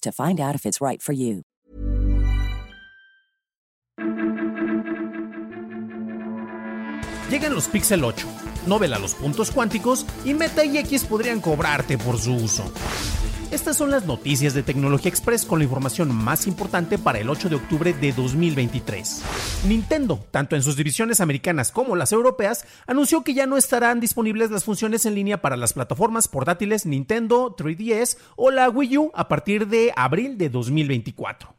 to find out if it's right for you. Llegan los Pixel 8, no vela los puntos cuánticos y Meta y X podrían cobrarte por su uso. Estas son las noticias de Tecnología Express con la información más importante para el 8 de octubre de 2023. Nintendo, tanto en sus divisiones americanas como las europeas, anunció que ya no estarán disponibles las funciones en línea para las plataformas portátiles Nintendo 3DS o la Wii U a partir de abril de 2024.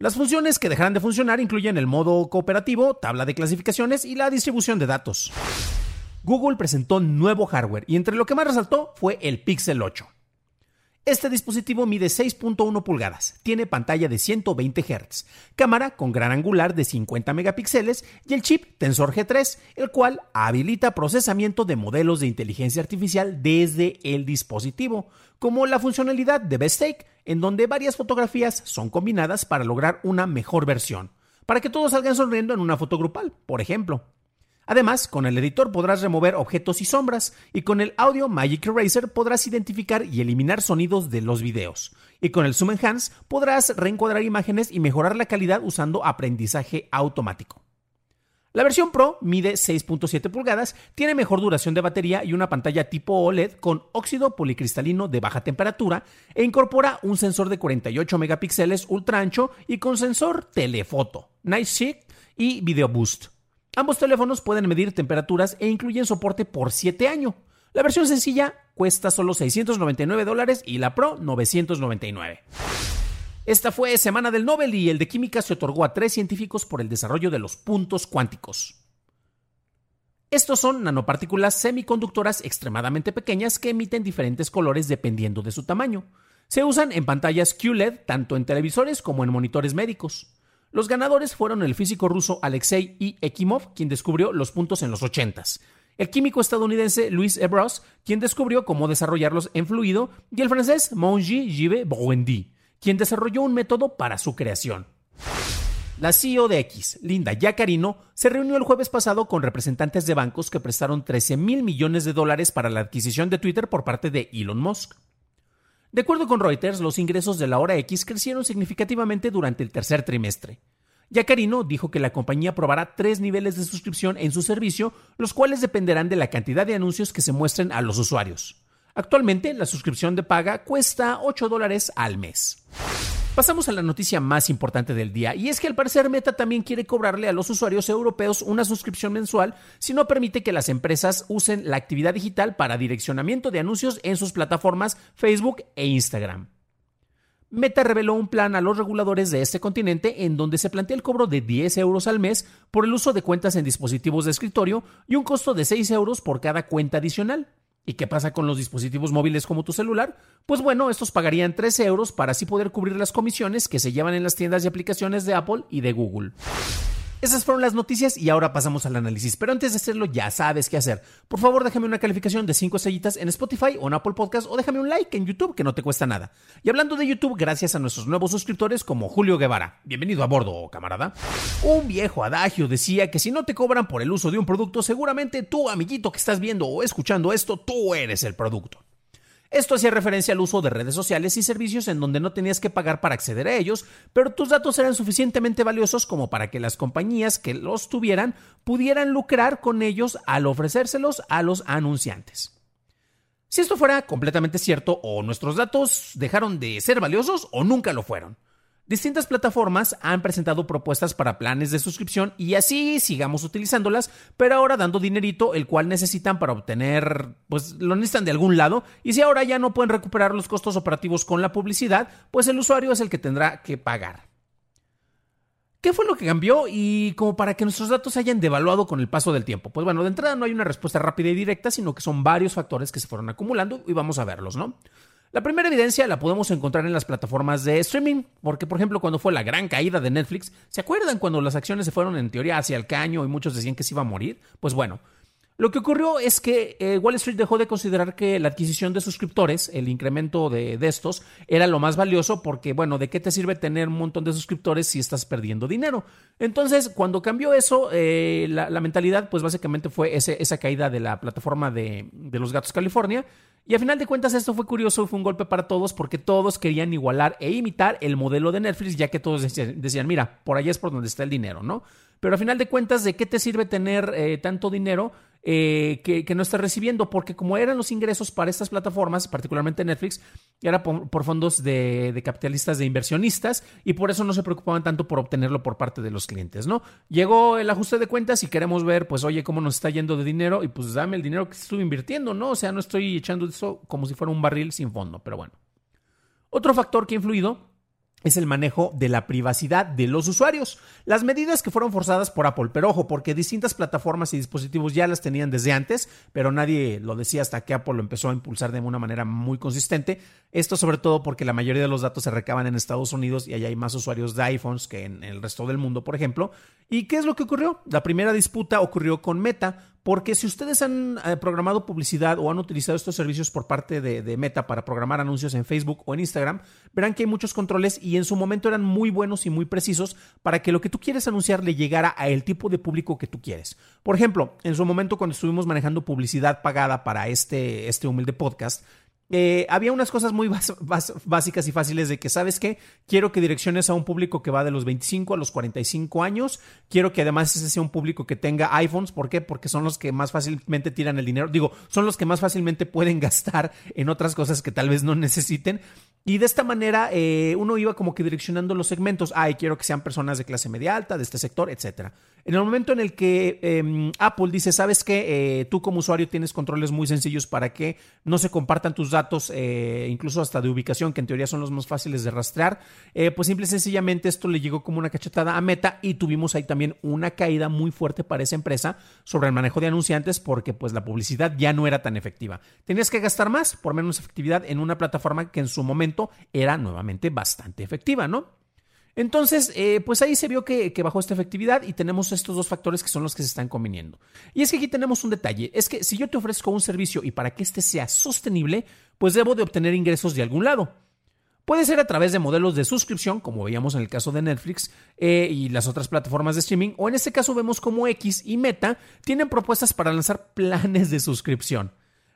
Las funciones que dejarán de funcionar incluyen el modo cooperativo, tabla de clasificaciones y la distribución de datos. Google presentó nuevo hardware y entre lo que más resaltó fue el Pixel 8. Este dispositivo mide 6.1 pulgadas, tiene pantalla de 120 Hz, cámara con gran angular de 50 megapíxeles y el chip Tensor G3, el cual habilita procesamiento de modelos de inteligencia artificial desde el dispositivo, como la funcionalidad de Best Take, en donde varias fotografías son combinadas para lograr una mejor versión, para que todos salgan sonriendo en una foto grupal, por ejemplo. Además, con el editor podrás remover objetos y sombras, y con el Audio Magic Eraser podrás identificar y eliminar sonidos de los videos. Y con el Zoom Enhance podrás reencuadrar imágenes y mejorar la calidad usando aprendizaje automático. La versión Pro mide 6.7 pulgadas, tiene mejor duración de batería y una pantalla tipo OLED con óxido policristalino de baja temperatura e incorpora un sensor de 48 megapíxeles ultra ancho y con sensor telefoto, Night Shift y Video Boost. Ambos teléfonos pueden medir temperaturas e incluyen soporte por 7 años. La versión sencilla cuesta solo 699 dólares y la Pro 999. Esta fue Semana del Nobel y el de Química se otorgó a tres científicos por el desarrollo de los puntos cuánticos. Estos son nanopartículas semiconductoras extremadamente pequeñas que emiten diferentes colores dependiendo de su tamaño. Se usan en pantallas QLED tanto en televisores como en monitores médicos. Los ganadores fueron el físico ruso Alexei I. Ekimov, quien descubrió los puntos en los 80s, el químico estadounidense Louis Ebros, quien descubrió cómo desarrollarlos en fluido, y el francés Monji Give Bouendy, quien desarrolló un método para su creación. La CEO de X, Linda Yacarino, se reunió el jueves pasado con representantes de bancos que prestaron 13 mil millones de dólares para la adquisición de Twitter por parte de Elon Musk. De acuerdo con Reuters, los ingresos de la hora X crecieron significativamente durante el tercer trimestre. Yacarino dijo que la compañía probará tres niveles de suscripción en su servicio, los cuales dependerán de la cantidad de anuncios que se muestren a los usuarios. Actualmente, la suscripción de paga cuesta 8 dólares al mes. Pasamos a la noticia más importante del día, y es que al parecer Meta también quiere cobrarle a los usuarios europeos una suscripción mensual si no permite que las empresas usen la actividad digital para direccionamiento de anuncios en sus plataformas Facebook e Instagram. Meta reveló un plan a los reguladores de este continente en donde se plantea el cobro de 10 euros al mes por el uso de cuentas en dispositivos de escritorio y un costo de 6 euros por cada cuenta adicional. ¿Y qué pasa con los dispositivos móviles como tu celular? Pues bueno, estos pagarían 13 euros para así poder cubrir las comisiones que se llevan en las tiendas y aplicaciones de Apple y de Google. Esas fueron las noticias y ahora pasamos al análisis. Pero antes de hacerlo, ya sabes qué hacer. Por favor, déjame una calificación de 5 estrellitas en Spotify o en Apple Podcast o déjame un like en YouTube que no te cuesta nada. Y hablando de YouTube, gracias a nuestros nuevos suscriptores como Julio Guevara. Bienvenido a bordo, camarada. Un viejo adagio decía que si no te cobran por el uso de un producto, seguramente tú, amiguito que estás viendo o escuchando esto, tú eres el producto. Esto hacía referencia al uso de redes sociales y servicios en donde no tenías que pagar para acceder a ellos, pero tus datos eran suficientemente valiosos como para que las compañías que los tuvieran pudieran lucrar con ellos al ofrecérselos a los anunciantes. Si esto fuera completamente cierto, o nuestros datos dejaron de ser valiosos o nunca lo fueron. Distintas plataformas han presentado propuestas para planes de suscripción y así sigamos utilizándolas, pero ahora dando dinerito el cual necesitan para obtener, pues lo necesitan de algún lado y si ahora ya no pueden recuperar los costos operativos con la publicidad, pues el usuario es el que tendrá que pagar. ¿Qué fue lo que cambió y como para que nuestros datos se hayan devaluado con el paso del tiempo? Pues bueno, de entrada no hay una respuesta rápida y directa, sino que son varios factores que se fueron acumulando y vamos a verlos, ¿no? La primera evidencia la podemos encontrar en las plataformas de streaming, porque por ejemplo cuando fue la gran caída de Netflix, ¿se acuerdan cuando las acciones se fueron en teoría hacia el caño y muchos decían que se iba a morir? Pues bueno, lo que ocurrió es que eh, Wall Street dejó de considerar que la adquisición de suscriptores, el incremento de, estos, era lo más valioso porque, bueno, ¿de qué te sirve tener un montón de suscriptores si estás perdiendo dinero? Entonces, cuando cambió eso, eh, la, mentalidad, pues básicamente fue esa caída de la plataforma de, los Gatos California y a final de cuentas esto fue curioso, fue un golpe para todos porque todos querían igualar e imitar el modelo de Netflix, ya que todos decían, mira, por allá es por donde está el dinero, ¿no? Pero a final de cuentas, ¿de qué te sirve tener eh, tanto dinero eh, que, no estás recibiendo? Porque como eran los ingresos para estas plataformas, particularmente Netflix, era por, fondos de, de, capitalistas, de inversionistas, y por eso no se preocupaban tanto por obtenerlo por parte de los clientes, ¿no? Llegó el ajuste de cuentas y queremos ver, pues, oye, cómo nos está yendo de dinero, y pues dame el dinero que estuve invirtiendo, ¿no? O sea, no estoy echando eso como si fuera un barril sin fondo, pero bueno. Otro factor que ha influido es el manejo de la privacidad de los usuarios. Las medidas que fueron forzadas por Apple, pero ojo, porque distintas plataformas y dispositivos ya las tenían desde antes, pero nadie lo decía hasta que Apple lo empezó a impulsar de una manera muy consistente. Esto sobre todo porque la mayoría de los datos se recaban en Estados Unidos y allá hay más usuarios de iPhones que en el resto del mundo, por ejemplo. ¿Y qué es lo que ocurrió? La primera disputa ocurrió con Meta, porque si ustedes han eh, programado publicidad o han utilizado estos servicios por parte de, Meta para programar anuncios en Facebook o en Instagram, verán que hay muchos controles y en su momento eran muy buenos y muy precisos para que lo que tú quieres anunciar le llegara a el tipo de público que tú quieres. Por ejemplo, en su momento cuando estuvimos manejando publicidad pagada para este, este humilde podcast, eh, había unas cosas muy básicas y fáciles de que, ¿sabes qué? Quiero que direcciones a un público que va de los 25 a los 45 años. Quiero que además ese sea un público que tenga iPhones. ¿Por qué? Porque son los que más fácilmente tiran el dinero. Digo, son los que más fácilmente pueden gastar en otras cosas que tal vez no necesiten. Y de esta manera eh, uno iba como que direccionando los segmentos. Ay, quiero que sean personas de clase media alta, de este sector, etcétera. En el momento en el que em, Apple dice, sabes que eh, tú como usuario tienes controles muy sencillos para que no se compartan tus datos, eh, incluso hasta de ubicación, que en teoría son los más fáciles de rastrear, eh, pues simple y sencillamente esto le llegó como una cachetada a Meta y tuvimos ahí también una caída muy fuerte para esa empresa sobre el manejo de anunciantes porque pues la publicidad ya no era tan efectiva. Tenías que gastar más por menos efectividad en una plataforma que en su momento era nuevamente bastante efectiva, ¿no? Entonces, eh, pues ahí se vio que, bajó esta efectividad y tenemos estos dos factores que son los que se están conviniendo. Y es que aquí tenemos un detalle, es que si yo te ofrezco un servicio y para que éste sea sostenible, pues debo de obtener ingresos de algún lado. Puede ser a través de modelos de suscripción, como veíamos en el caso de Netflix eh, y las otras plataformas de streaming, o en este caso vemos como X y Meta tienen propuestas para lanzar planes de suscripción.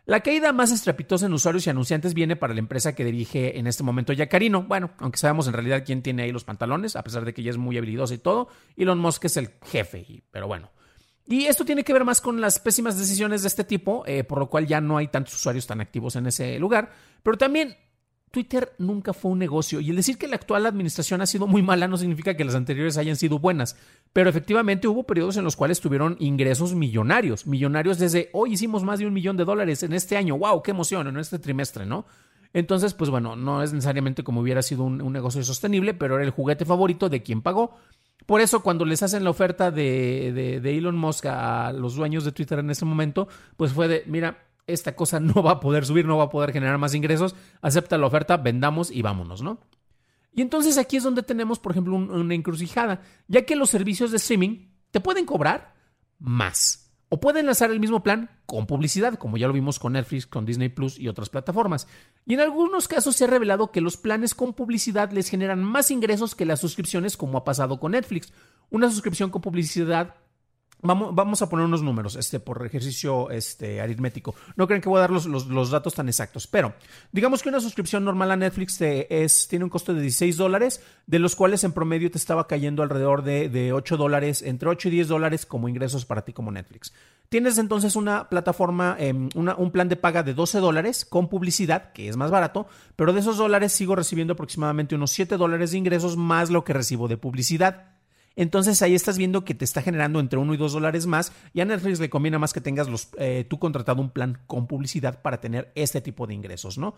La caída más estrepitosa en usuarios y anunciantes viene para la empresa que dirige en este momento Yacarino. Bueno, aunque sabemos en realidad quién tiene ahí los pantalones, a pesar de que ella es muy habilidosa y todo. Elon Musk es el jefe, pero bueno. Y esto tiene que ver más con las pésimas decisiones de este tipo, eh, por lo cual ya no hay tantos usuarios tan activos en ese lugar. Pero también Twitter nunca fue un negocio. Y el decir que la actual administración ha sido muy mala no significa que las anteriores hayan sido buenas, pero efectivamente hubo periodos en los cuales tuvieron ingresos millonarios, millonarios desde hoy hicimos más de un millón de dólares en este año, wow, qué emoción, en este trimestre, ¿no? Entonces, pues bueno, no es necesariamente como hubiera sido un, negocio sostenible, pero era el juguete favorito de quien pagó. Por eso, cuando les hacen la oferta de, de Elon Musk a los dueños de Twitter en ese momento, pues fue de, mira, esta cosa no va a poder subir, no va a poder generar más ingresos, acepta la oferta, vendamos y vámonos, ¿no? Y entonces aquí es donde tenemos, por ejemplo, una encrucijada, ya que los servicios de streaming te pueden cobrar más. O pueden lanzar el mismo plan con publicidad, como ya lo vimos con Netflix, con Disney Plus y otras plataformas. Y en algunos casos se ha revelado que los planes con publicidad les generan más ingresos que las suscripciones, como ha pasado con Netflix. Una suscripción con publicidad Vamos, a poner unos números este, por ejercicio este, aritmético. No creen que voy a dar los, datos tan exactos, pero digamos que una suscripción normal a Netflix es, tiene un costo de 16 dólares, de los cuales en promedio te estaba cayendo alrededor de, de 8 dólares, entre 8 y 10 dólares como ingresos para ti como Netflix. Tienes entonces una plataforma, em, un plan de paga de 12 dólares con publicidad, que es más barato, pero de esos dólares sigo recibiendo aproximadamente unos 7 dólares de ingresos más lo que recibo de publicidad. Entonces ahí estás viendo que te está generando entre 1 y 2 dólares más y a Netflix le conviene más que tengas eh, tú contratado un plan con publicidad para tener este tipo de ingresos, ¿no?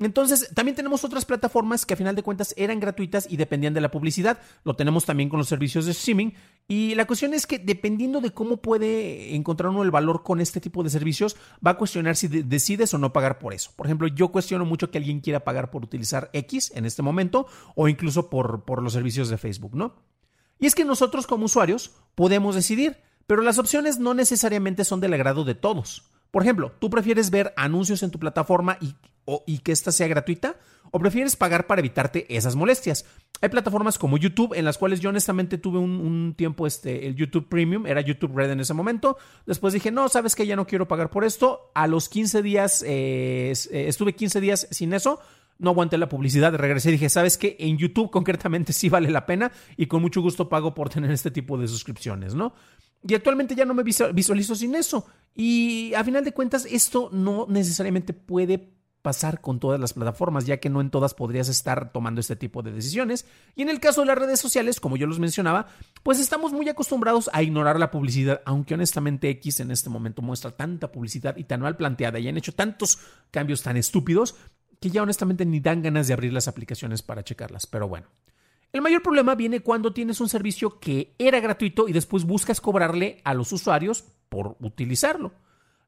Entonces, también tenemos otras plataformas que a final de cuentas eran gratuitas y dependían de la publicidad. Lo tenemos también con los servicios de streaming. Y la cuestión es que dependiendo de cómo puede encontrar uno el valor con este tipo de servicios, va a cuestionar si decides o no pagar por eso. Por ejemplo, yo cuestiono mucho que alguien quiera pagar por utilizar X en este momento o incluso por, por los servicios de Facebook, ¿no? Y es que nosotros como usuarios podemos decidir, pero las opciones no necesariamente son del agrado de todos. Por ejemplo, ¿tú prefieres ver anuncios en tu plataforma y, y que ésta sea gratuita? ¿O prefieres pagar para evitarte esas molestias? Hay plataformas como YouTube en las cuales yo honestamente tuve un, tiempo este, el YouTube Premium, era YouTube Red en ese momento. Después dije, no, sabes que ya no quiero pagar por esto. A los 15 días, eh, eh, estuve 15 días sin eso no aguanté la publicidad, regresé y dije, ¿sabes qué? En YouTube concretamente sí vale la pena y con mucho gusto pago por tener este tipo de suscripciones, ¿no? Y actualmente ya no me visualizo sin eso. Y a final de cuentas, esto no necesariamente puede pasar con todas las plataformas, ya que no en todas podrías estar tomando este tipo de decisiones. Y en el caso de las redes sociales, como yo los mencionaba, pues estamos muy acostumbrados a ignorar la publicidad, aunque honestamente X en este momento muestra tanta publicidad y tan mal planteada y han hecho tantos cambios tan estúpidos que ya honestamente ni dan ganas de abrir las aplicaciones para checarlas, pero bueno. El mayor problema viene cuando tienes un servicio que era gratuito y después buscas cobrarle a los usuarios por utilizarlo.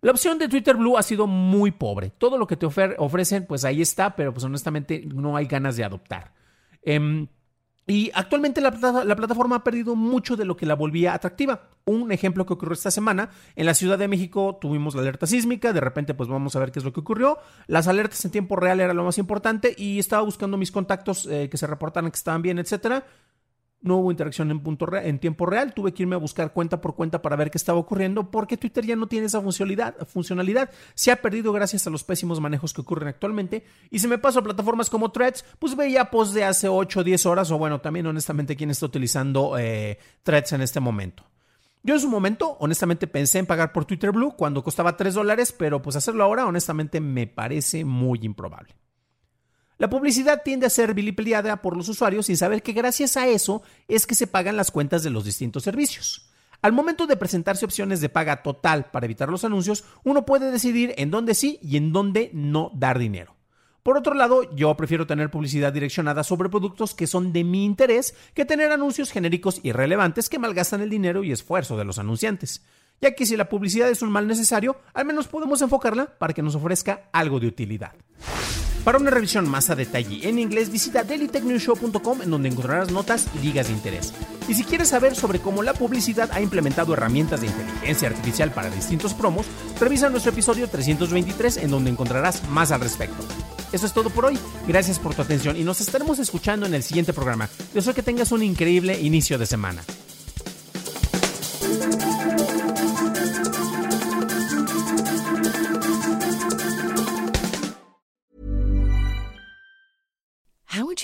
La opción de Twitter Blue ha sido muy pobre. Todo lo que te ofrecen, pues ahí está, pero pues honestamente no hay ganas de adoptar. Em, y actualmente la, plataforma ha perdido mucho de lo que la volvía atractiva. Un ejemplo que ocurrió esta semana, en la Ciudad de México tuvimos la alerta sísmica, de repente pues vamos a ver qué es lo que ocurrió. Las alertas en tiempo real era lo más importante y estaba buscando mis contactos eh, que se reportaran que estaban bien, etcétera no hubo interacción en, tiempo real, tuve que irme a buscar cuenta por cuenta para ver qué estaba ocurriendo, porque Twitter ya no tiene esa funcionalidad, funcionalidad, se ha perdido gracias a los pésimos manejos que ocurren actualmente, y si me paso a plataformas como Threads, pues veía posts de hace 8 o 10 horas, o bueno, también honestamente quién está utilizando eh, Threads en este momento. Yo en su momento, honestamente, pensé en pagar por Twitter Blue cuando costaba 3 dólares, pero pues hacerlo ahora, honestamente, me parece muy improbable. La publicidad tiende a ser vilipendiada por los usuarios sin saber que gracias a eso es que se pagan las cuentas de los distintos servicios. Al momento de presentarse opciones de paga total para evitar los anuncios, uno puede decidir en dónde sí y en dónde no dar dinero. Por otro lado, yo prefiero tener publicidad direccionada sobre productos que son de mi interés que tener anuncios genéricos irrelevantes que malgastan el dinero y esfuerzo de los anunciantes. Ya que si la publicidad es un mal necesario, al menos podemos enfocarla para que nos ofrezca algo de utilidad. Para una revisión más a detalle en inglés, visita dailytechnewshow.com en donde encontrarás notas y ligas de interés. Y si quieres saber sobre cómo la publicidad ha implementado herramientas de inteligencia artificial para distintos promos, revisa nuestro episodio 323 en donde encontrarás más al respecto. Eso es todo por hoy. Gracias por tu atención y nos estaremos escuchando en el siguiente programa. Deseo que tengas un increíble inicio de semana.